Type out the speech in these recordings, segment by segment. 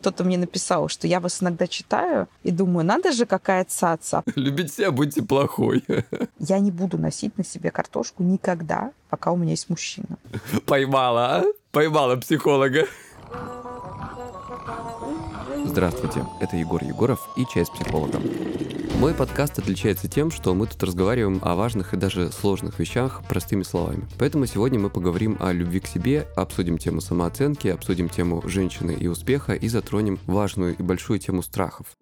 Кто-то мне написал, что я вас иногда читаю и думаю, надо же, какая цаца. Любите себя, будьте плохой. Я не буду носить на себе картошку никогда, пока у меня есть мужчина. Поймала, а? Поймала психолога. Здравствуйте, это Егор Егоров и «Чай с психологом». Мой подкаст отличается тем, что мы тут разговариваем о важных и даже сложных вещах простыми словами. Поэтому сегодня мы поговорим о любви к себе, обсудим тему самооценки, обсудим тему женщины и успеха и затронем важную и большую тему страхов.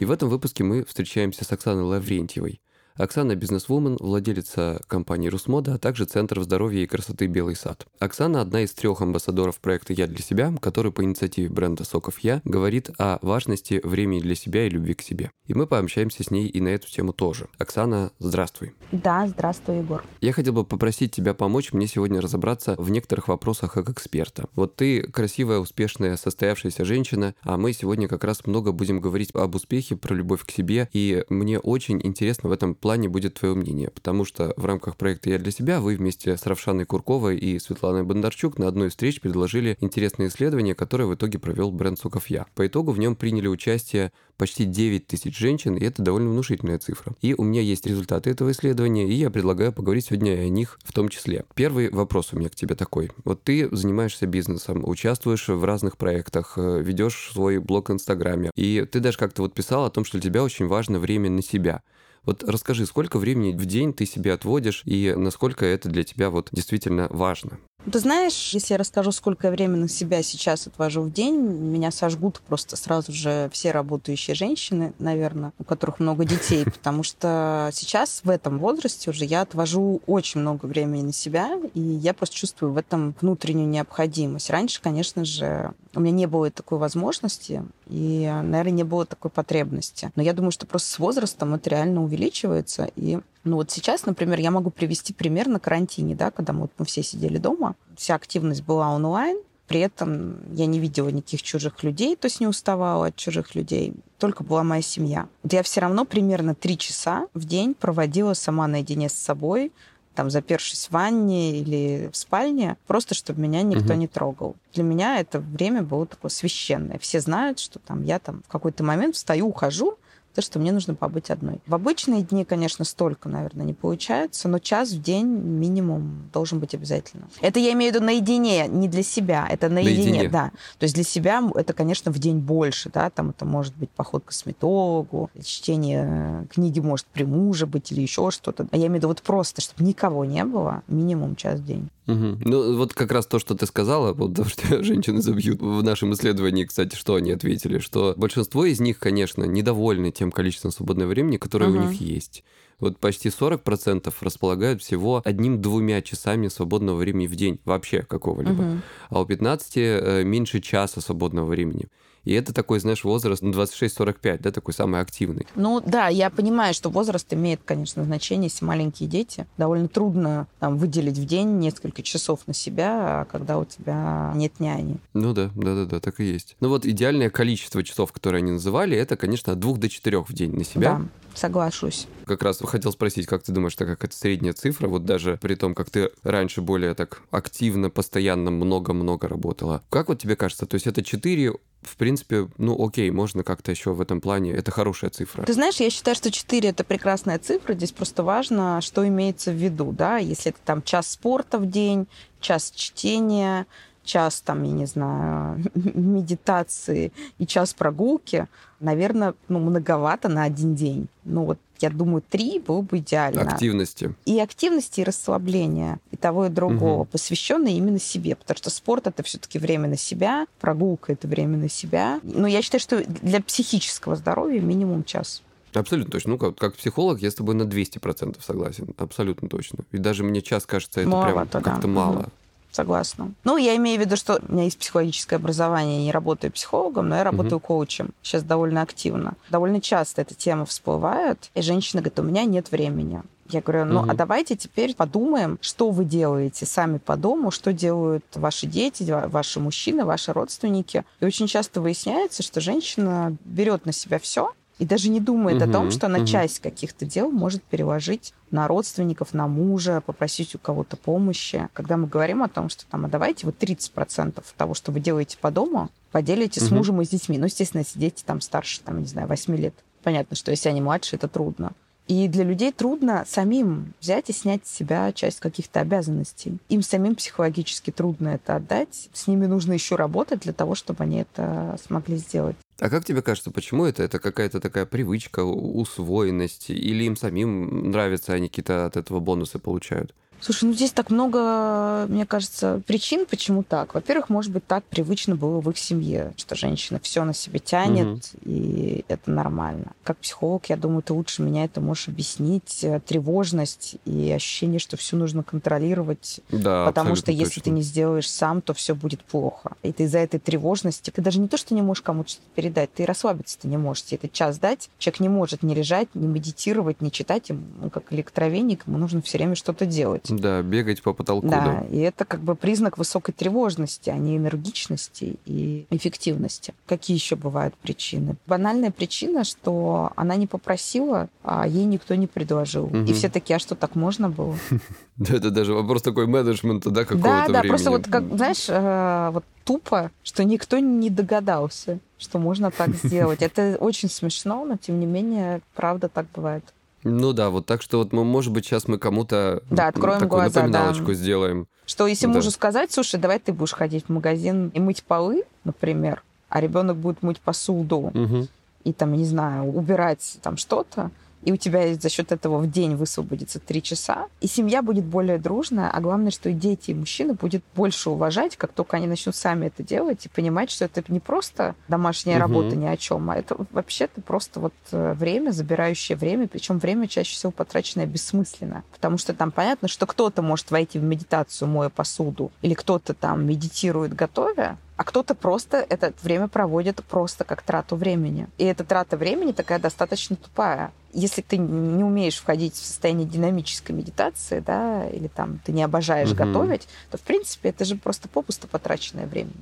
И в этом выпуске мы встречаемся с Оксаной Лаврентьевой, Оксана – бизнесвумен, владелица компании «Русмода», а также Центр здоровья и красоты «Белый сад». Оксана – одна из трех амбассадоров проекта «Я для себя», который по инициативе бренда «Соков Я» говорит о важности времени для себя и любви к себе. И мы пообщаемся с ней и на эту тему тоже. Оксана, здравствуй. Да, здравствуй, Егор. Я хотел бы попросить тебя помочь мне сегодня разобраться в некоторых вопросах как эксперта. Вот ты красивая, успешная, состоявшаяся женщина, а мы сегодня как раз много будем говорить об успехе, про любовь к себе, и мне очень интересно в этом плане плане будет твое мнение, потому что в рамках проекта «Я для себя» вы вместе с Равшаной Курковой и Светланой Бондарчук на одной из встреч предложили интересное исследование, которое в итоге провел бренд «Суков Я». По итогу в нем приняли участие почти 9 тысяч женщин, и это довольно внушительная цифра. И у меня есть результаты этого исследования, и я предлагаю поговорить сегодня о них в том числе. Первый вопрос у меня к тебе такой. Вот ты занимаешься бизнесом, участвуешь в разных проектах, э, ведешь свой блог в Инстаграме, и ты даже как-то вот писал о том, что для тебя очень важно время на себя. Вот расскажи, сколько времени в день ты себе отводишь и насколько это для тебя вот действительно важно? Ты знаешь, если я расскажу, сколько я времени на себя сейчас отвожу в день, меня сожгут просто сразу же все работающие женщины, наверное, у которых много детей, потому что сейчас в этом возрасте уже я отвожу очень много времени на себя, и я просто чувствую в этом внутреннюю необходимость. Раньше, конечно же, у меня не было такой возможности, и, наверное, не было такой потребности. Но я думаю, что просто с возрастом это реально увеличивается, и ну вот сейчас, например, я могу привести пример на карантине, да, когда мы, вот, мы все сидели дома, вся активность была онлайн, при этом я не видела никаких чужих людей, то есть не уставала от чужих людей, только была моя семья. Я все равно примерно три часа в день проводила сама наедине с собой, там, запершись в ванне или в спальне, просто чтобы меня никто угу. не трогал. Для меня это время было такое священное. Все знают, что там я там в какой-то момент встаю, ухожу, то, что мне нужно побыть одной. В обычные дни, конечно, столько, наверное, не получается, но час в день минимум должен быть обязательно. Это я имею в виду наедине, не для себя, это наедине, наедине. да. То есть для себя это, конечно, в день больше, да, там это может быть поход к косметологу, чтение э, книги может при муже быть или еще что-то. А я имею в виду вот просто, чтобы никого не было, минимум час в день. Угу. Ну, вот как раз то, что ты сказала, вот то, что женщины забьют. В нашем исследовании, кстати, что они ответили? Что большинство из них, конечно, недовольны тем количеством свободного времени, которое угу. у них есть. Вот почти 40% располагают всего одним-двумя часами свободного времени в день, вообще какого-либо. Угу. А у 15 э, меньше часа свободного времени. И это такой, знаешь, возраст 26-45, да, такой самый активный. Ну да, я понимаю, что возраст имеет, конечно, значение, если маленькие дети. Довольно трудно там, выделить в день несколько часов на себя, когда у тебя нет няни. Ну да, да-да-да, так и есть. Ну вот идеальное количество часов, которые они называли, это, конечно, от двух до четырех в день на себя. Да соглашусь. Как раз хотел спросить, как ты думаешь, так как это средняя цифра, вот даже при том, как ты раньше более так активно, постоянно много-много работала. Как вот тебе кажется, то есть это 4 в принципе, ну окей, можно как-то еще в этом плане, это хорошая цифра. Ты знаешь, я считаю, что 4 это прекрасная цифра, здесь просто важно, что имеется в виду, да, если это там час спорта в день, час чтения, час там, я не знаю, медитации и час прогулки, наверное, ну, многовато на один день. Ну вот я думаю, три было бы идеально. Активности. И активности, и расслабления, и того, и другого, угу. посвященные именно себе. Потому что спорт это все-таки время на себя, прогулка это время на себя. Но я считаю, что для психического здоровья минимум час. Абсолютно точно. Ну, как, как психолог, я с тобой на 200% согласен. Абсолютно точно. И даже мне час кажется, это Маловато, прям как-то да. мало. Угу согласна. Ну, я имею в виду, что у меня есть психологическое образование, я не работаю психологом, но я работаю угу. коучем. Сейчас довольно активно. Довольно часто эта тема всплывает, и женщина говорит, у меня нет времени. Я говорю, ну угу. а давайте теперь подумаем, что вы делаете сами по дому, что делают ваши дети, ваши мужчины, ваши родственники. И очень часто выясняется, что женщина берет на себя все, И даже не думает угу, о том, что она угу. часть каких-то дел может переложить на родственников, на мужа, попросить у кого-то помощи. Когда мы говорим о том, что там, а давайте вот 30% того, что вы делаете по дому, поделите угу. с мужем и с детьми. Ну, естественно, если дети там старше, там, не знаю, 8 лет. Понятно, что если они младше, это трудно. И для людей трудно самим взять и снять с себя часть каких-то обязанностей. Им самим психологически трудно это отдать. С ними нужно еще работать для того, чтобы они это смогли сделать. А как тебе кажется, почему это? Это какая-то такая привычка, усвоенность? Или им самим нравится, они какие-то от этого бонусы получают? Слушай, ну здесь так много, мне кажется, причин, почему так. Во-первых, может быть, так привычно было в их семье, что женщина все на себе тянет, угу. и это нормально. Как психолог, я думаю, ты лучше меня это можешь объяснить. Э, тревожность и ощущение, что все нужно контролировать. Да, потому что точно. если ты не сделаешь сам, то все будет плохо. И ты из-за этой тревожности, ты даже не то, что не можешь кому-то что-то передать, ты расслабиться-то не можешь. Тебе этот час дать, человек не может не лежать, не медитировать, не читать, ему как электровеник, ему нужно все время что-то делать. Да, бегать по потолку. Да, да, и это как бы признак высокой тревожности, а не энергичности и эффективности. Какие еще бывают причины? Банальная причина, что она не попросила, а ей никто не предложил. Угу. И все такие, а что, так можно было? Да, это даже вопрос такой менеджмента, да, какого-то Да, да, просто вот, как, знаешь, э, вот тупо, что никто не догадался, что можно так сделать. Это очень смешно, но тем не менее, правда, так бывает. Ну да, вот так что вот, мы, может быть, сейчас мы кому-то да, откроем такую глаза, напоминалочку да. сделаем. Что если да. мужу сказать, слушай, давай ты будешь ходить в магазин и мыть полы, например, а ребенок будет мыть посуду угу. и там, не знаю, убирать там что-то, и у тебя за счет этого в день высвободится три часа, и семья будет более дружная, а главное, что и дети, и мужчины будет больше уважать, как только они начнут сами это делать, и понимать, что это не просто домашняя угу. работа ни о чем, а это вообще-то просто вот э, время, забирающее время, причем время чаще всего потраченное бессмысленно, потому что там понятно, что кто-то может войти в медитацию, моя посуду, или кто-то там медитирует, готовя, а кто-то просто это время проводит просто как трату времени. И эта трата времени такая достаточно тупая. Если ты не умеешь входить в состояние динамической медитации, да, или там ты не обожаешь угу. готовить, то в принципе это же просто попусто потраченное время.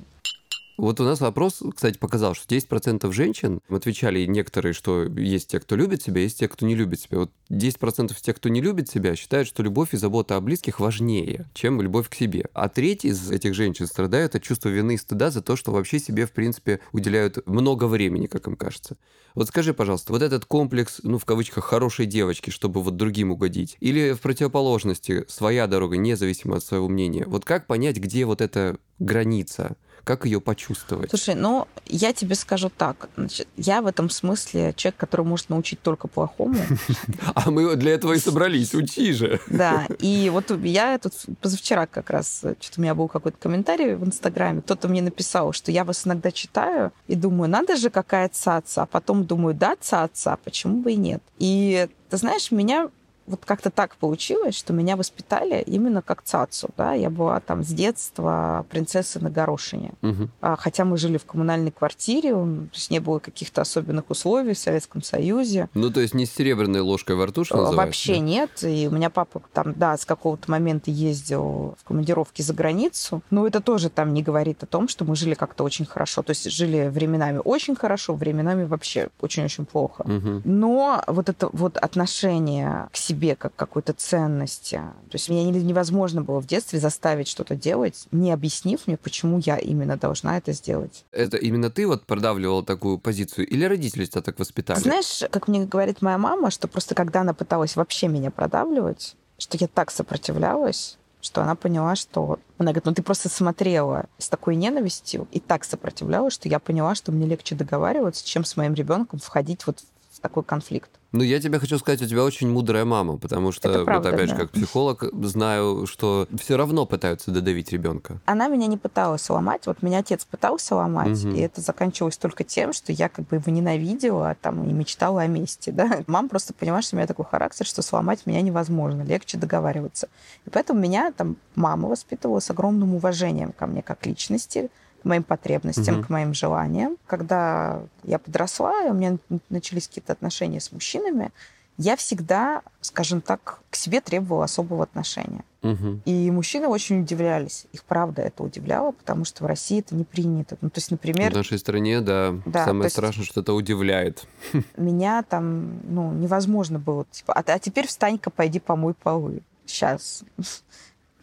Вот у нас вопрос, кстати, показал, что 10% женщин, отвечали некоторые, что есть те, кто любит себя, есть те, кто не любит себя. Вот 10% тех, кто не любит себя, считают, что любовь и забота о близких важнее, чем любовь к себе. А треть из этих женщин страдают от чувства вины и стыда за то, что вообще себе, в принципе, уделяют много времени, как им кажется. Вот скажи, пожалуйста, вот этот комплекс, ну, в кавычках, хорошей девочки, чтобы вот другим угодить, или в противоположности, своя дорога, независимо от своего мнения, вот как понять, где вот эта граница? Как ее почувствовать? Слушай, ну, я тебе скажу так. Значит, я в этом смысле человек, который может научить только плохому. А мы для этого и собрались, учи же. Да, и вот я тут позавчера как раз, что-то у меня был какой-то комментарий в Инстаграме, кто-то мне написал, что я вас иногда читаю и думаю, надо же, какая цаца, а потом думаю, да, цаца, почему бы и нет. И ты знаешь, меня вот как-то так получилось, что меня воспитали именно как цацу. Да? Я была там с детства принцессой на горошине. Угу. Хотя мы жили в коммунальной квартире, то есть не было каких-то особенных условий в Советском Союзе. Ну, то есть не с серебряной ложкой во рту, что называется? Вообще да? нет. И у меня папа там, да, с какого-то момента ездил в командировки за границу. Но это тоже там не говорит о том, что мы жили как-то очень хорошо. То есть жили временами очень хорошо, временами вообще очень-очень плохо. Угу. Но вот это вот отношение к себе себе как какой-то ценности. То есть меня невозможно было в детстве заставить что-то делать, не объяснив мне, почему я именно должна это сделать. Это именно ты вот продавливала такую позицию или родители тебя так воспитали? Знаешь, как мне говорит моя мама, что просто когда она пыталась вообще меня продавливать, что я так сопротивлялась, что она поняла, что... Она говорит, ну ты просто смотрела с такой ненавистью и так сопротивлялась, что я поняла, что мне легче договариваться, чем с моим ребенком входить вот в такой конфликт. Ну, я тебе хочу сказать, у тебя очень мудрая мама, потому что, правда, вот опять да. же, как психолог, знаю, что все равно пытаются додавить ребенка. Она меня не пыталась сломать. Вот меня отец пытался ломать, угу. и это заканчивалось только тем, что я как бы его ненавидела там, и мечтала о мести. Да? Мама просто поняла, что у меня такой характер, что сломать меня невозможно, легче договариваться. И поэтому меня там мама воспитывала с огромным уважением ко мне как личности, к моим потребностям, угу. к моим желаниям. Когда я подросла, и у меня начались какие-то отношения с мужчинами, Я всегда, скажем так, к себе требовала особого отношения. Угу. И мужчины очень удивлялись. Их правда это удивляло, потому что в России это не принято. Ну, то есть, например... В нашей стране, да, Да, самое страшное, что это удивляет. меня там, ну, невозможно было. Типа, а, а теперь встань-ка, пойди помой полы. Сейчас.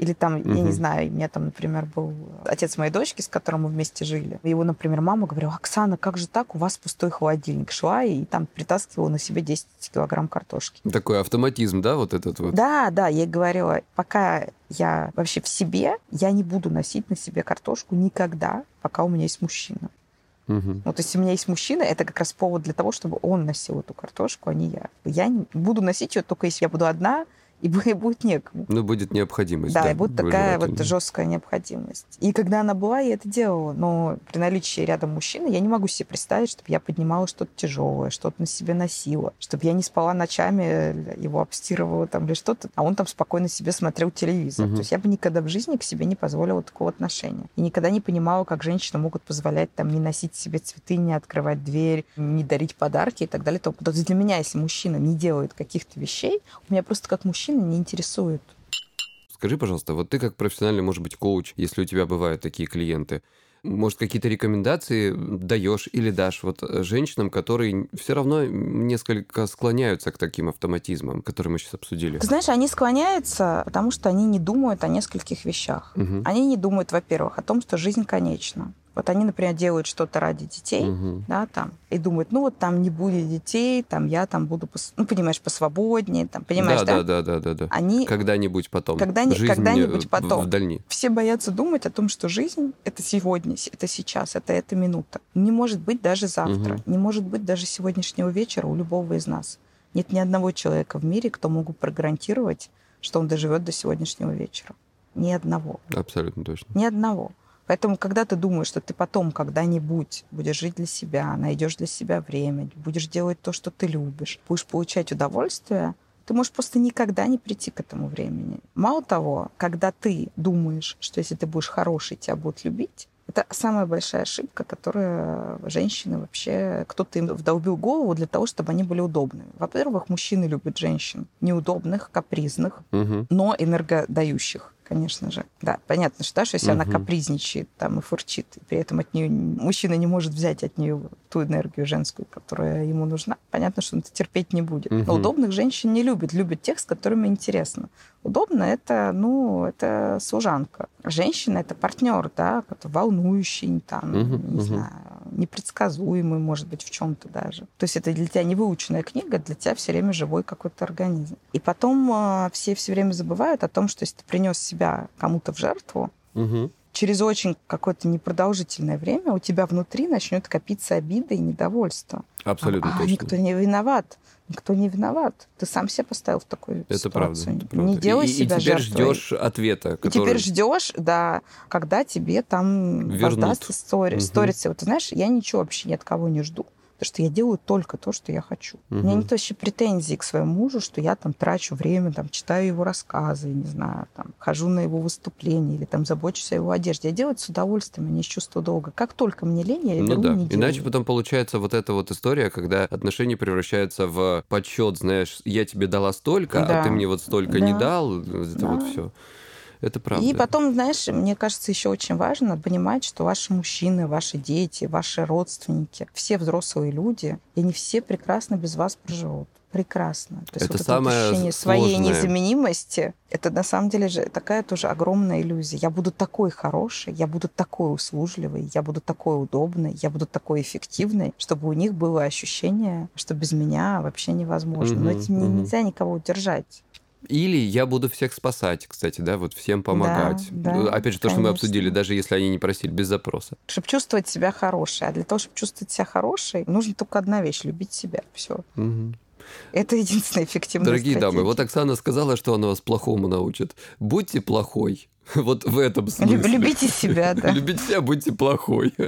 Или там, я не знаю, у меня там, например, был отец моей дочки, с которым мы вместе жили. Его, например, мама говорила, Оксана, как же так, у вас пустой холодильник. Шла и там притаскивала на себе 10 килограмм картошки. Такой автоматизм, да, вот этот вот? Да, да, я говорила, пока я вообще в себе, я не буду носить на себе картошку никогда, пока у меня есть мужчина. Мгм. Ну, то есть, у меня есть мужчина, это как раз повод для того, чтобы он носил эту картошку, а не я. Я буду носить ее только если я буду одна, и бу- и будет некому. Ну, будет необходимость. Да, и будет такая вот да. жесткая необходимость. И когда она была, я это делала. Но при наличии рядом мужчины я не могу себе представить, чтобы я поднимала что-то тяжелое, что-то на себе носила, чтобы я не спала ночами, э, его обстирывала там или что-то, а он там спокойно себе смотрел телевизор. Мгм. То есть я бы никогда в жизни к себе не позволила такого отношения. И никогда не понимала, как женщины могут позволять там не носить себе цветы, не открывать дверь, не дарить подарки и так далее. То есть для меня, если мужчина не делает каких-то вещей, у меня просто как мужчина не интересует. Скажи, пожалуйста, вот ты как профессиональный, может быть, коуч, если у тебя бывают такие клиенты, может, какие-то рекомендации даешь или дашь вот э, женщинам, которые все равно несколько склоняются к таким автоматизмам, которые мы сейчас обсудили? Ты знаешь, они склоняются, потому что они не думают о нескольких вещах. Мгм. Они не думают, во-первых, о том, что жизнь конечна. Вот они, например, делают что-то ради детей, Мгм. да, там, и думают, ну вот там не будет детей, там я там буду, пос- ну, понимаешь, посвободнее, там, понимаешь, да, да? да, да, да, да. Они Когда-нибудь потом. Когда-ни- Жизнь когда-нибудь потом. Вдальни. все боятся думать о том, что жизнь — это сегодня, это сейчас, это эта минута. Не может быть даже завтра, Мгм. не может быть даже сегодняшнего вечера у любого из нас. Нет ни одного человека в мире, кто мог бы прогарантировать, что он доживет до сегодняшнего вечера. Ни одного. Абсолютно точно. Ни одного. Поэтому, когда ты думаешь, что ты потом когда-нибудь будешь жить для себя, найдешь для себя время, будешь делать то, что ты любишь, будешь получать удовольствие, ты можешь просто никогда не прийти к этому времени. Мало того, когда ты думаешь, что если ты будешь хороший, тебя будут любить, это самая большая ошибка, которую женщины вообще... Кто-то им вдолбил голову для того, чтобы они были удобными. Во-первых, мужчины любят женщин неудобных, капризных, Мгм. но энергодающих, конечно же. Да, понятно, что, да, что если она Мгм. капризничает там и фурчит, и при этом от нее мужчина не может взять от нее ту энергию женскую, которая ему нужна, понятно, что он это терпеть не будет. Мгм. Но удобных женщин не любит, любит тех, с которыми интересно. Удобно это, ну, это служанка. Женщина это партнер, да, который волнующий, там, Мгм, не мгм. знаю, непредсказуемый, может быть, в чем-то даже. То есть это для тебя не выученная книга, для тебя все время живой какой-то организм. И потом э, все все время забывают о том, что если ты принес себя кому-то в жертву, Мгм. через очень какое-то непродолжительное время у тебя внутри начнет копиться обида и недовольство. Абсолютно а, точно. никто не виноват. Никто не виноват. Ты сам себя поставил в такую Это правда, ситуацию. это правда. Не делай и, и себя теперь жертвой. ждешь ответа, И который... теперь ждешь, да, когда тебе там Вернут. воздастся стори, сторится. Вот ты знаешь, я ничего вообще ни от кого не жду. Потому что я делаю только то, что я хочу. У меня нет вообще претензий к своему мужу, что я там трачу время, там, читаю его рассказы, не знаю, там, хожу на его выступления или там забочусь о его одежде. Я делаю это с удовольствием, а не из чувства долга. Как только мне лень, я Ну беру да, не делаю. иначе потом получается вот эта вот история, когда отношения превращаются в подсчет, знаешь, я тебе дала столько, а Да. ты мне вот столько не Да. дал, это вот Да. все. Это правда. И потом, знаешь, мне кажется, еще очень важно понимать, что ваши мужчины, ваши дети, ваши родственники, все взрослые люди, и они все прекрасно без вас проживут. Прекрасно. То есть Это вот это самое вот ощущение своей сложное. незаменимости, это на самом деле же такая тоже огромная иллюзия. Я буду такой хороший, я буду такой услужливый, я буду такой удобный, я буду такой эффективный, чтобы у них было ощущение, что без меня вообще невозможно. Но Мгм, этим не- мгм. нельзя никого удержать. Или я буду всех спасать, кстати, да, вот всем помогать. да, Ну, Опять же, то, что мы обсудили, даже если они не просили, без запроса. чтобы чувствовать себя хорошей. А для того, чтобы чувствовать себя хорошей, нужно только одна вещь — любить себя. Все. Мгм. Это единственная эффективная Дорогие дамы, стратегия. вот Оксана сказала, что она вас плохому научит. Будьте плохой. Вот в этом смысле. Люб- Любите себя, да. Любите себя, будьте плохой.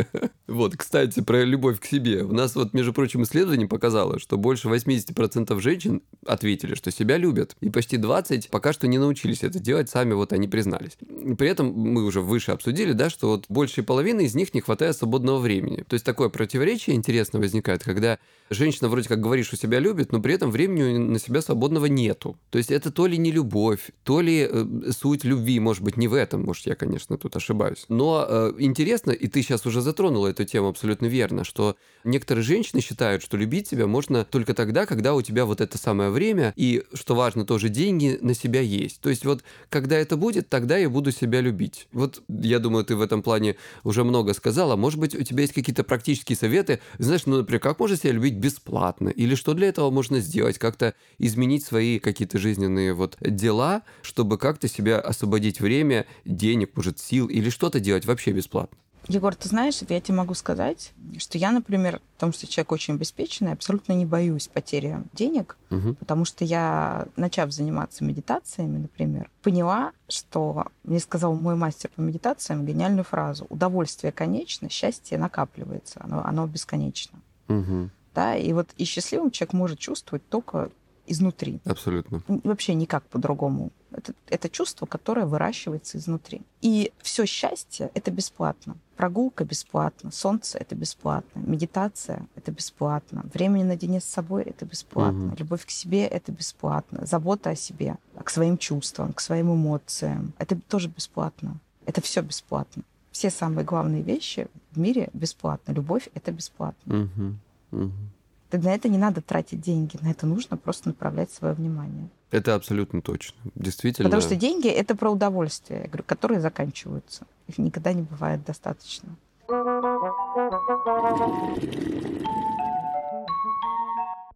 Вот, кстати, про любовь к себе. У нас вот, между прочим, исследование показало, что больше 80% женщин ответили, что себя любят. И почти 20 пока что не научились это делать, сами вот они признались. При этом мы уже выше обсудили, да, что вот большей половины из них не хватает свободного времени. То есть такое противоречие интересно возникает, когда женщина вроде как говорит, что себя любит, но при этом времени на себя свободного нету. То есть это то ли не любовь, то ли э, суть любви, может быть, не в этом, может, я, конечно, тут ошибаюсь. Но э, интересно, и ты сейчас уже затронула эту тему абсолютно верно, что некоторые женщины считают, что любить себя можно только тогда, когда у тебя вот это самое время, и, что важно, тоже деньги на себя есть. То есть вот, когда это будет, тогда я буду себя любить. Вот, я думаю, ты в этом плане уже много сказала. Может быть, у тебя есть какие-то практические советы, знаешь, ну, например, как можно себя любить бесплатно? Или что для этого можно сделать? Как-то изменить свои какие-то жизненные вот дела, чтобы как-то себя освободить время, денег, может, сил, или что-то делать вообще бесплатно? Егор, ты знаешь, я тебе могу сказать, что я, например, потому что человек очень обеспеченный, абсолютно не боюсь потери денег, угу. потому что я, начав заниматься медитациями, например, поняла, что мне сказал мой мастер по медитациям гениальную фразу «Удовольствие конечно, счастье накапливается, оно, оно бесконечно». Угу. Да, и вот и счастливым человек может чувствовать только изнутри. Абсолютно. Вообще никак по-другому. Это, это чувство, которое выращивается изнутри. И все счастье — это бесплатно. Прогулка бесплатно, солнце — это бесплатно, медитация — это бесплатно, время наедине с собой — это бесплатно, угу. любовь к себе — это бесплатно, забота о себе, к своим чувствам, к своим эмоциям — это тоже бесплатно. Это все бесплатно. Все самые главные вещи в мире бесплатно. Любовь — это бесплатно. Угу. Угу. На это не надо тратить деньги, на это нужно просто направлять свое внимание. Это абсолютно точно. Действительно. Потому что деньги это про удовольствие, которые заканчиваются. Их никогда не бывает достаточно.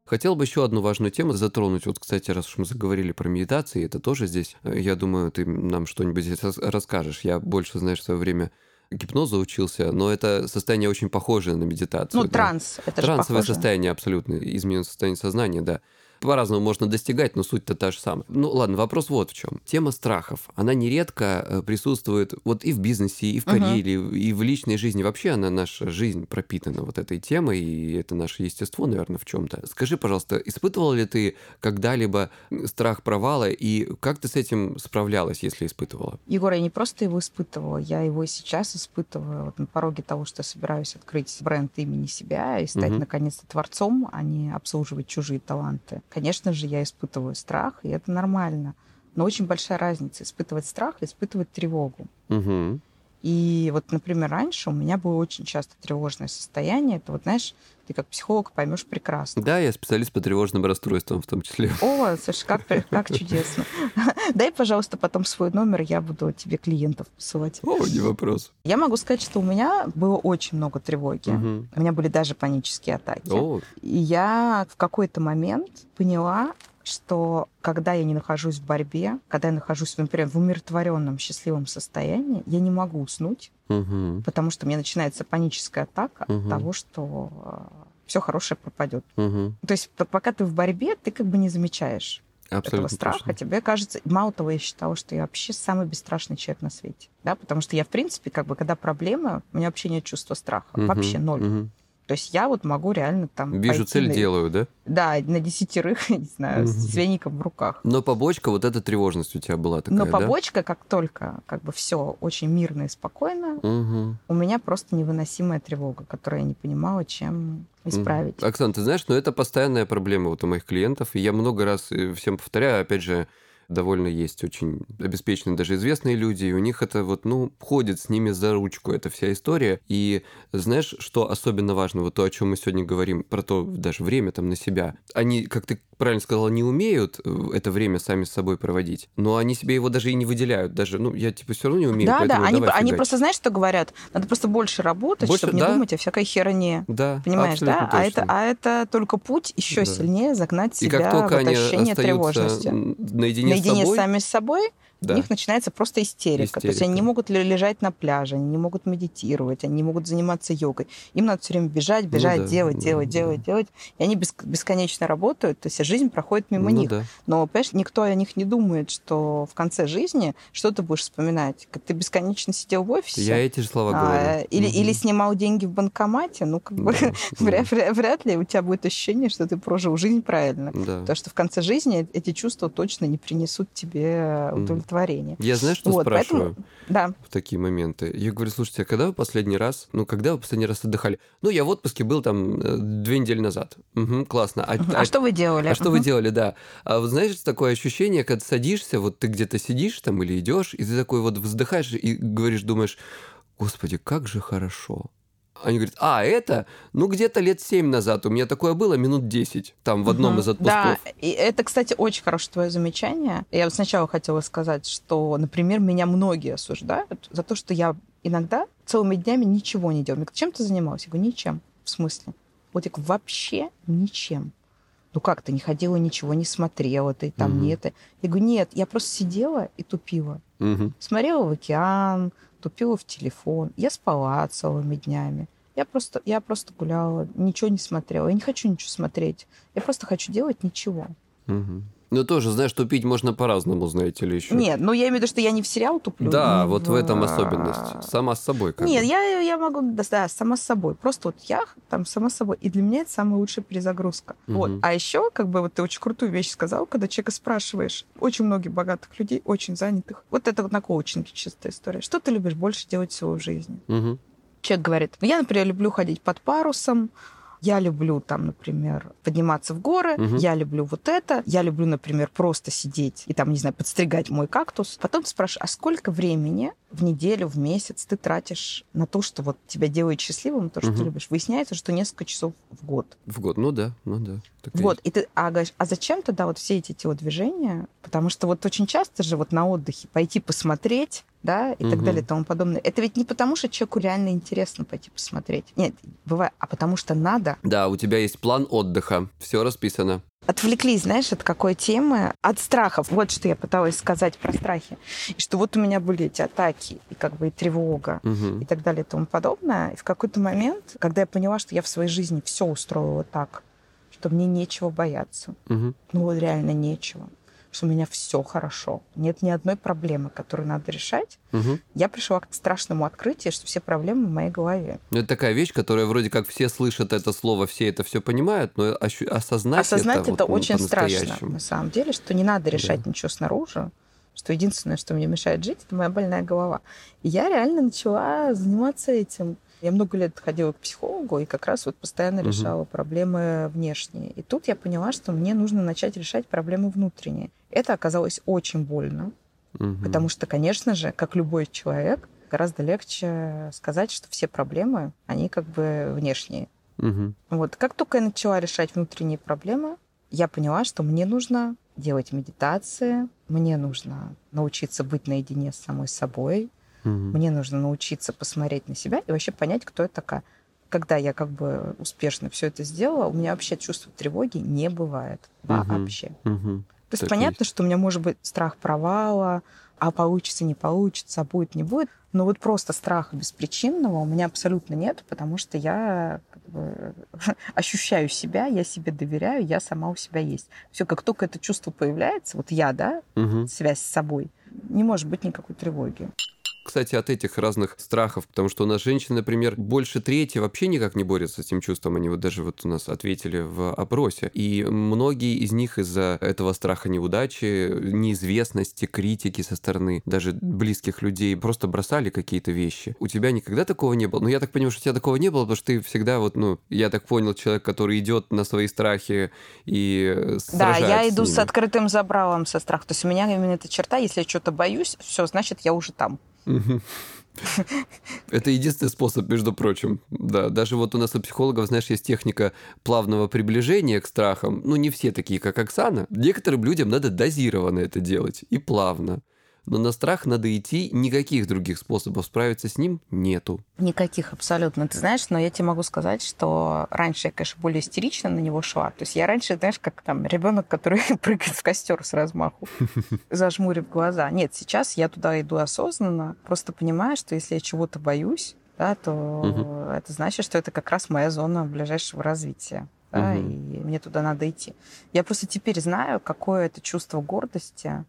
Хотел бы еще одну важную тему затронуть. Вот, кстати, раз уж мы заговорили про медитации, это тоже здесь, я думаю, ты нам что-нибудь здесь расскажешь. Я больше, знаешь, в свое время гипноза учился, но это состояние очень похожее на медитацию. Ну, да. транс. Это Трансовое состояние абсолютно, измененное состояние сознания, да по-разному можно достигать, но суть-то та же самая. Ну ладно, вопрос вот в чем. Тема страхов, она нередко э, присутствует вот и в бизнесе, и в карьере, uh-huh. и в личной жизни. Вообще она, наша жизнь пропитана вот этой темой, и это наше естество, наверное, в чем-то. Скажи, пожалуйста, испытывала ли ты когда-либо страх провала, и как ты с этим справлялась, если испытывала? Егор, я не просто его испытывала, я его и сейчас испытываю. Вот на пороге того, что я собираюсь открыть бренд имени себя и стать, uh-huh. наконец-то, творцом, а не обслуживать чужие таланты. Конечно же, я испытываю страх, и это нормально. Но очень большая разница испытывать страх и испытывать тревогу. Угу. И вот, например, раньше у меня было очень часто тревожное состояние. Это вот, знаешь, ты как психолог поймешь прекрасно. Да, я специалист по тревожным расстройствам в том числе. О, слушай, как, как чудесно. Дай, пожалуйста, потом свой номер, я буду тебе клиентов посылать. О, не вопрос. Я могу сказать, что у меня было очень много тревоги. Угу. У меня были даже панические атаки. О. И я в какой-то момент поняла, что когда я не нахожусь в борьбе, когда я нахожусь, например, в умиротворенном, счастливом состоянии, я не могу уснуть, угу. потому что у меня начинается паническая атака угу. от того, что э, все хорошее пропадет. Угу. То есть пока ты в борьбе, ты как бы не замечаешь Абсолютно этого страха. Точно. Тебе кажется, мало того, я считала, что я вообще самый бесстрашный человек на свете. Да, потому что я, в принципе, как бы, когда проблемы, у меня вообще нет чувства страха. Угу. Вообще ноль. Угу. То есть я вот могу реально там... Вижу цель, на... делаю, да? Да, на десятерых, не знаю, с веником в руках. Но побочка, вот эта тревожность у тебя была такая, Но побочка, да? как только как бы все очень мирно и спокойно, угу. у меня просто невыносимая тревога, которую я не понимала, чем исправить. Оксана, ты знаешь, но это постоянная проблема вот у моих клиентов, и я много раз э, всем повторяю, опять же, довольно есть очень обеспеченные, даже известные люди, и у них это вот, ну, ходит с ними за ручку эта вся история. И знаешь, что особенно важно, вот то, о чем мы сегодня говорим, про то даже время там на себя. Они, как ты правильно сказала, не умеют э, это время сами с собой проводить, но они себе его даже и не выделяют. Даже, ну, я типа все равно не умею. Да, да, они, они просто, знаешь, что говорят? Надо просто больше работать, больше, чтобы да? не думать о всякой херне. Да, Понимаешь, да? А это, а это только путь еще да. сильнее загнать себя и как только в это ощущение тревожности. наедине, наедине с собой, сами с собой, Да. У них начинается просто истерика. истерика. То есть они не могут лежать на пляже, они не могут медитировать, они не могут заниматься йогой. Им надо все время бежать, ну бежать, ну, да, делать, делать, да. делать, делать. И они бесконечно работают, то есть жизнь проходит мимо ну, них. Да. Но, понимаешь, никто о них не думает, что в конце жизни что ты будешь вспоминать? Как ты бесконечно сидел в офисе? Я эти же слова а, говорю. Или, угу. или снимал деньги в банкомате, ну, как бы да, вряд, вряд, вряд ли у тебя будет ощущение, что ты прожил жизнь правильно. Да. Потому что в конце жизни эти чувства точно не принесут тебе удовлетворения. Я знаю, что вот, спрашиваю поэтому... да. в такие моменты. Я говорю, слушайте, а когда вы последний раз, ну, когда вы последний раз отдыхали? Ну, я в отпуске был там э, две недели назад. Угу, классно. А, а, а что вы делали? А что вы делали, да. А вот знаешь, такое ощущение, когда садишься, вот ты где-то сидишь там или идешь, и ты такой вот вздыхаешь и говоришь, думаешь, господи, как же хорошо. Они говорят, а, это, ну, где-то лет 7 назад. У меня такое было минут 10, там, в одном угу. из отпусков. Да, и это, кстати, очень хорошее твое замечание. Я вот сначала хотела сказать, что, например, меня многие осуждают за то, что я иногда целыми днями ничего не делаю. Чем ты занималась? Я говорю, ничем. В смысле? Вот я говорю, вообще ничем. Ну как, ты не ходила, ничего не смотрела, ты там угу. не это. Я говорю, нет, я просто сидела и тупила. Угу. Смотрела в океан, тупила в телефон. Я спала целыми днями. Я просто, я просто гуляла, ничего не смотрела. Я не хочу ничего смотреть. Я просто хочу делать ничего. Угу. Ну, тоже, знаешь, тупить можно по-разному, знаете ли, еще. Нет, ну, я имею в виду, что я не в сериал туплю. Да, вот в... этом особенность. Сама с собой. Как Нет, я, я могу, да, сама с собой. Просто вот я там сама с собой. И для меня это самая лучшая перезагрузка. Угу. Вот. А еще, как бы, вот ты очень крутую вещь сказал, когда человека спрашиваешь, очень многих богатых людей, очень занятых. Вот это вот на коучинге чистая история. Что ты любишь больше делать всего в жизни? Угу. Человек говорит, ну, я, например, люблю ходить под парусом, я люблю там, например, подниматься в горы, угу. я люблю вот это, я люблю, например, просто сидеть и там, не знаю, подстригать мой кактус. Потом ты спрашиваешь, а сколько времени в неделю, в месяц ты тратишь на то, что вот тебя делает счастливым, то, что угу. ты любишь? Выясняется, что несколько часов в год. В год, ну да, ну да. Так вот, и, и ты, а, говоришь, а зачем тогда вот все эти телодвижения? Потому что вот очень часто же вот на отдыхе пойти посмотреть, да, и угу. так далее и тому подобное. Это ведь не потому, что человеку реально интересно пойти посмотреть. Нет, бывает, а потому что надо. Да, у тебя есть план отдыха, все расписано. Отвлеклись, знаешь, от какой темы? От страхов. Вот что я пыталась сказать про страхи. И что вот у меня были эти атаки, и как бы и тревога, угу. и так далее и тому подобное. И в какой-то момент, когда я поняла, что я в своей жизни все устроила так, что мне нечего бояться. Угу. Ну вот реально нечего что у меня все хорошо, нет ни одной проблемы, которую надо решать, угу. я пришла к страшному открытию, что все проблемы в моей голове. Ну, это такая вещь, которая вроде как все слышат это слово, все это все понимают, но осознать, осознать это, это вот, очень страшно, на самом деле, что не надо решать да. ничего снаружи, что единственное, что мне мешает жить, это моя больная голова. И я реально начала заниматься этим. Я много лет ходила к психологу и как раз вот постоянно решала угу. проблемы внешние. И тут я поняла, что мне нужно начать решать проблемы внутренние. Это оказалось очень больно, угу. потому что, конечно же, как любой человек, гораздо легче сказать, что все проблемы, они как бы внешние. Угу. Вот как только я начала решать внутренние проблемы, я поняла, что мне нужно делать медитации, мне нужно научиться быть наедине с самой собой, Угу. Мне нужно научиться посмотреть на себя и вообще понять, кто я такая. Когда я как бы успешно все это сделала, у меня вообще чувства тревоги не бывает вообще. Угу. То есть так понятно, есть. что у меня может быть страх провала, а получится, не получится, а будет, не будет. Но вот просто страха беспричинного у меня абсолютно нет, потому что я как бы, ощущаю себя, я себе доверяю, я сама у себя есть. Все, как только это чувство появляется, вот я, да, угу. связь с собой, не может быть никакой тревоги кстати, от этих разных страхов, потому что у нас женщины, например, больше трети вообще никак не борются с этим чувством. Они вот даже вот у нас ответили в опросе. И многие из них из-за этого страха неудачи, неизвестности, критики со стороны даже близких людей просто бросали какие-то вещи. У тебя никогда такого не было? Ну, я так понимаю, что у тебя такого не было, потому что ты всегда вот, ну, я так понял, человек, который идет на свои страхи и Да, я иду с, с открытым забралом со страха. То есть у меня именно эта черта, если я что-то боюсь, все, значит, я уже там. Это единственный способ, между прочим. Да, даже вот у нас у психологов, знаешь, есть техника плавного приближения к страхам. Ну, не все такие, как Оксана. Некоторым людям надо дозированно это делать и плавно. Но на страх надо идти, никаких других способов справиться с ним нету. Никаких абсолютно. Ты знаешь, но я тебе могу сказать, что раньше я, конечно, более истерично на него шла. То есть я раньше, знаешь, как там ребенок, который прыгает в костер с размаху, зажмурив глаза. Нет, сейчас я туда иду осознанно, просто понимаю, что если я чего-то боюсь, да, то угу. это значит, что это как раз моя зона ближайшего развития. Да, угу. и мне туда надо идти. Я просто теперь знаю, какое это чувство гордости,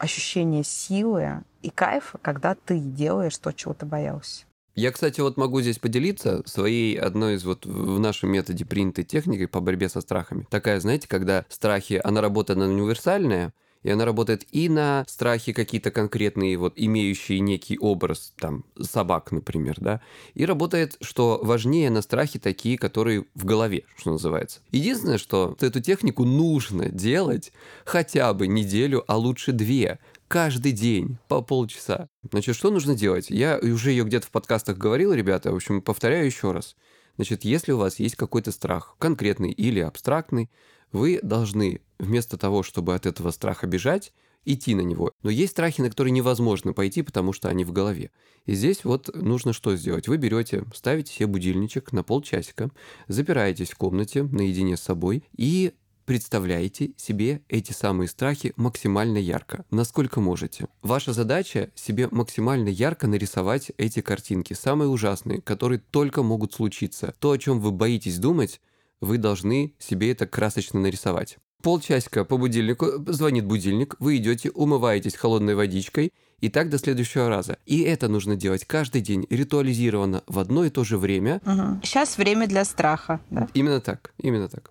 ощущение силы и кайфа, когда ты делаешь то, чего ты боялся. Я, кстати, вот могу здесь поделиться своей одной из вот в нашем методе принятой техникой по борьбе со страхами. Такая, знаете, когда страхи, она работает, она универсальная, и она работает и на страхи какие-то конкретные, вот имеющие некий образ, там, собак, например, да, и работает, что важнее, на страхи такие, которые в голове, что называется. Единственное, что эту технику нужно делать хотя бы неделю, а лучше две, каждый день по полчаса. Значит, что нужно делать? Я уже ее где-то в подкастах говорил, ребята, в общем, повторяю еще раз. Значит, если у вас есть какой-то страх, конкретный или абстрактный, вы должны вместо того, чтобы от этого страха бежать, идти на него. Но есть страхи, на которые невозможно пойти, потому что они в голове. И здесь вот нужно что сделать? Вы берете, ставите себе будильничек на полчасика, запираетесь в комнате наедине с собой и представляете себе эти самые страхи максимально ярко, насколько можете. Ваша задача себе максимально ярко нарисовать эти картинки, самые ужасные, которые только могут случиться. То, о чем вы боитесь думать, вы должны себе это красочно нарисовать. Полчасика по будильнику, звонит будильник, вы идете, умываетесь холодной водичкой, и так до следующего раза. И это нужно делать каждый день, ритуализированно, в одно и то же время. Угу. Сейчас время для страха. Да? Именно так, именно так.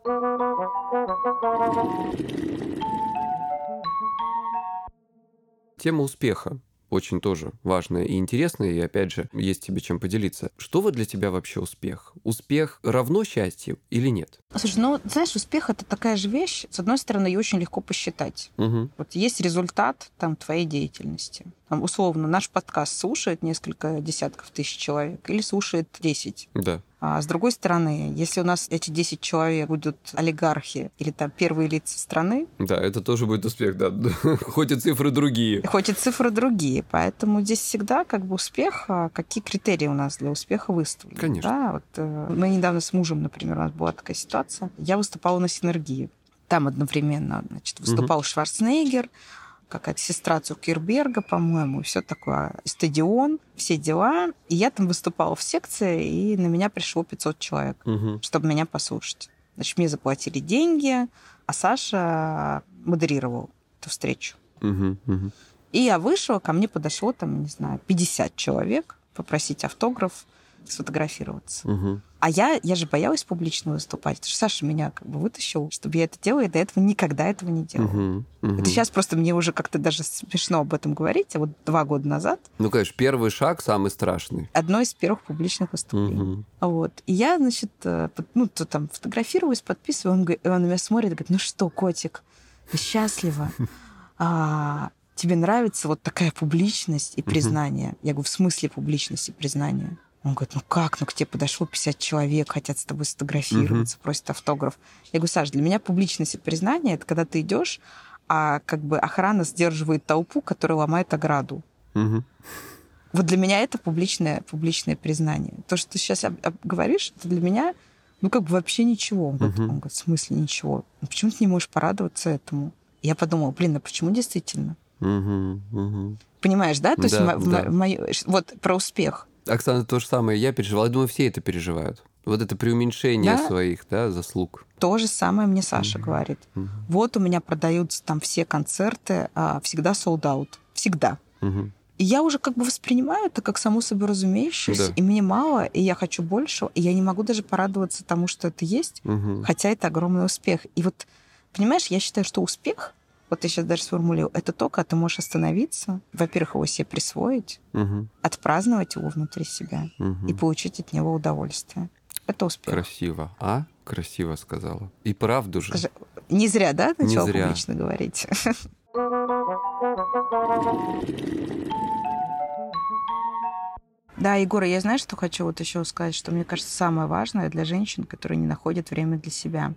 Тема успеха очень тоже важное и интересное, и опять же, есть тебе чем поделиться. Что вот для тебя вообще успех? Успех равно счастью или нет? Слушай, ну, знаешь, успех — это такая же вещь, с одной стороны, ее очень легко посчитать. Угу. Вот есть результат там твоей деятельности. Там, условно, наш подкаст слушает несколько десятков тысяч человек или слушает 10. Да. А с другой стороны, если у нас эти 10 человек будут олигархи или там первые лица страны... Да, это тоже будет успех, да. Хоть и цифры другие. Хоть и цифры другие. Поэтому здесь всегда как бы успех, а какие критерии у нас для успеха выставлены. Конечно. Да, вот, э, мы недавно с мужем, например, у нас была такая ситуация. Я выступала на синергии. Там одновременно значит, выступал угу. Шварценеггер, какая-то сестра Цукерберга, по-моему, все такое, стадион, все дела. И я там выступала в секции, и на меня пришло 500 человек, угу. чтобы меня послушать. Значит, мне заплатили деньги, а Саша модерировал эту встречу. Угу, угу. И я вышла, ко мне подошло там, не знаю, 50 человек попросить автограф сфотографироваться. Угу. А я, я же боялась публично выступать. Потому что Саша меня как бы вытащил, чтобы я это делала, и до этого никогда этого не делала. Угу, угу. Это сейчас просто мне уже как-то даже смешно об этом говорить, а вот два года назад... Ну, конечно, первый шаг самый страшный. Одно из первых публичных выступлений. Угу. Вот. И я, значит, э, ну, то там фотографируюсь, подписываю, он, он на меня смотрит и говорит, ну что, котик, ты счастлива? А, тебе нравится вот такая публичность и признание? Я говорю, в смысле публичность и признание? Он говорит, ну как, ну к тебе подошло 50 человек, хотят с тобой сфотографироваться, угу. просят автограф. Я говорю, Саш, для меня публичность и признание это когда ты идешь, а как бы охрана сдерживает толпу, которая ломает ограду. Угу. Вот для меня это публичное, публичное признание. То, что ты сейчас об, об, говоришь, это для меня, ну, как бы вообще ничего. Он, говорит, угу. он говорит, в смысле ничего? Ну, почему ты не можешь порадоваться этому? Я подумала, блин, а почему действительно? Угу, угу. Понимаешь, да? То да, есть да. Мо- мо- вот про успех. Оксана, то же самое я переживал. Я думаю, все это переживают. Вот это преуменьшение да? своих да, заслуг. То же самое мне Саша mm-hmm. говорит. Mm-hmm. Вот у меня продаются там все концерты, а, всегда sold out. Всегда. Mm-hmm. И я уже как бы воспринимаю это как само собой разумеющееся, да. и мне мало, и я хочу больше, и я не могу даже порадоваться тому, что это есть, угу. хотя это огромный успех. И вот, понимаешь, я считаю, что успех вот я сейчас даже сформулирую, это то, когда ты можешь остановиться, во-первых, его себе присвоить, угу. отпраздновать его внутри себя угу. и получить от него удовольствие. Это успех. Красиво. А? Красиво сказала. И правду же. Не зря, да, начала не зря. публично говорить? Да, Егор, я знаю, что хочу вот еще сказать, что мне кажется самое важное для женщин, которые не находят время для себя.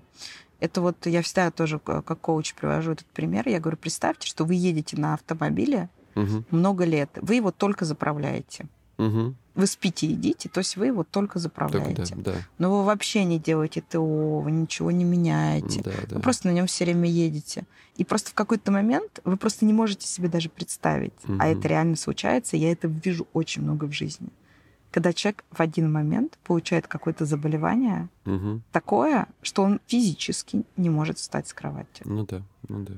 Это вот я всегда тоже как коуч привожу этот пример. Я говорю, представьте, что вы едете на автомобиле Мгм. много лет, вы его только заправляете. Мгм. Вы спите и едите, то есть вы его только Так, да, заправляете. да. Но вы вообще не делаете ТО, вы ничего не меняете. Да, да. Вы просто на нем все время едете. И просто в какой-то момент вы просто не можете себе даже представить. А Мгм. это реально случается. Я это вижу очень много в жизни. Когда человек в один момент получает какое-то заболевание Мгм. такое, что он физически не может встать с кровати. Ну да, ну да,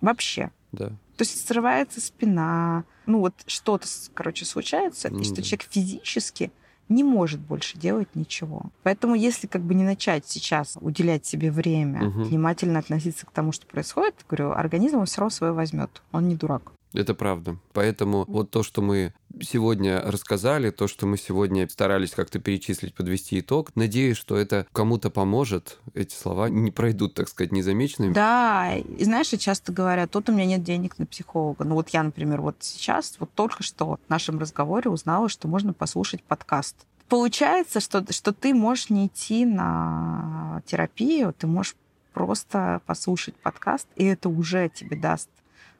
Вообще. Да. То есть срывается спина, ну вот что-то, короче, случается, Ну и что да. человек физически не может больше делать ничего. Поэтому если как бы не начать сейчас уделять себе время, Мгм. внимательно относиться к тому, что происходит, говорю, организм он все равно свое возьмет. Он не дурак. Это правда. Поэтому вот то, что мы сегодня рассказали, то, что мы сегодня старались как-то перечислить, подвести итог, надеюсь, что это кому-то поможет. Эти слова не пройдут, так сказать, незамеченными. Да, и знаешь, часто говорят, тут у меня нет денег на психолога. Ну вот я, например, вот сейчас, вот только что в нашем разговоре узнала, что можно послушать подкаст. Получается, что, что ты можешь не идти на терапию, ты можешь просто послушать подкаст, и это уже тебе даст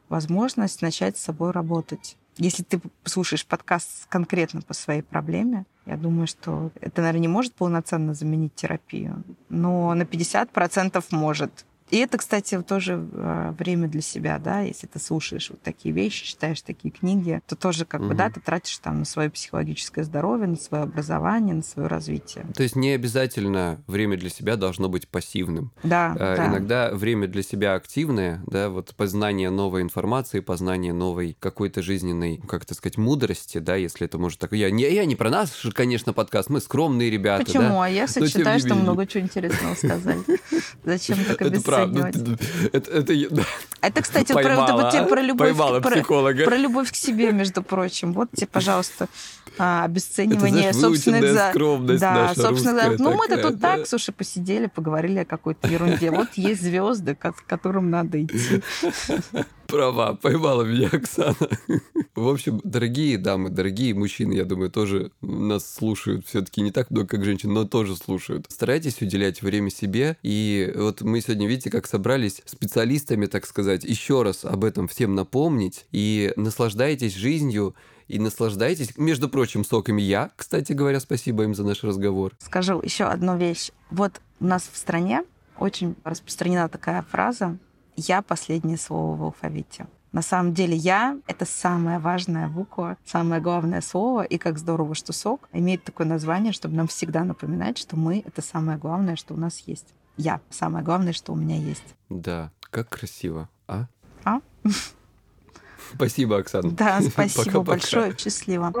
возможность начать с собой работать. Если ты послушаешь подкаст конкретно по своей проблеме, я думаю, что это, наверное, не может полноценно заменить терапию, но на 50% может. И это, кстати, тоже э, время для себя, да, если ты слушаешь вот такие вещи, читаешь такие книги, то тоже как бы, Мгм. да, ты тратишь там на свое психологическое здоровье, на свое образование, на свое развитие. То есть не обязательно время для себя должно быть пассивным. Да, А, да. Иногда время для себя активное, да, вот познание новой информации, познание новой какой-то жизненной, как это сказать, мудрости, да, если это может так. Я не, я не про нас, конечно, подкаст, мы скромные ребята, Почему? да. А я, тем считаю, что много чего интересного сказали. Зачем так Это обесценивать? Это, это, Это, кстати, про, поймала, вот тебе а? про любовь, Поймала про, психолога. про любовь к себе, между прочим. Вот тебе, пожалуйста, а, Это, обесценивание знаешь, собственных за... скромность Да, собственно, русская ну мы-то тут да. так, слушай, посидели, поговорили о какой-то ерунде. Вот есть звезды, к которым надо идти. Права, поймала меня Оксана. В общем, дорогие дамы, дорогие мужчины, я думаю, тоже нас слушают все-таки не так много, как женщин, но тоже слушают. Старайтесь уделять время себе. И вот мы сегодня, видите, как собрались специалистами, так сказать, еще раз об этом всем напомнить. И наслаждайтесь жизнью, и наслаждайтесь, между прочим, соками я, кстати говоря, спасибо им за наш разговор. Скажу еще одну вещь. Вот у нас в стране очень распространена такая фраза «я последнее слово в алфавите». На самом деле «я» — это самая важная буква, самое главное слово, и как здорово, что «сок» имеет такое название, чтобы нам всегда напоминать, что мы — это самое главное, что у нас есть. «Я» — самое главное, что у меня есть. Да, как красиво, а? А? Спасибо, Оксана. Да, спасибо Пока-пока. большое, счастливо.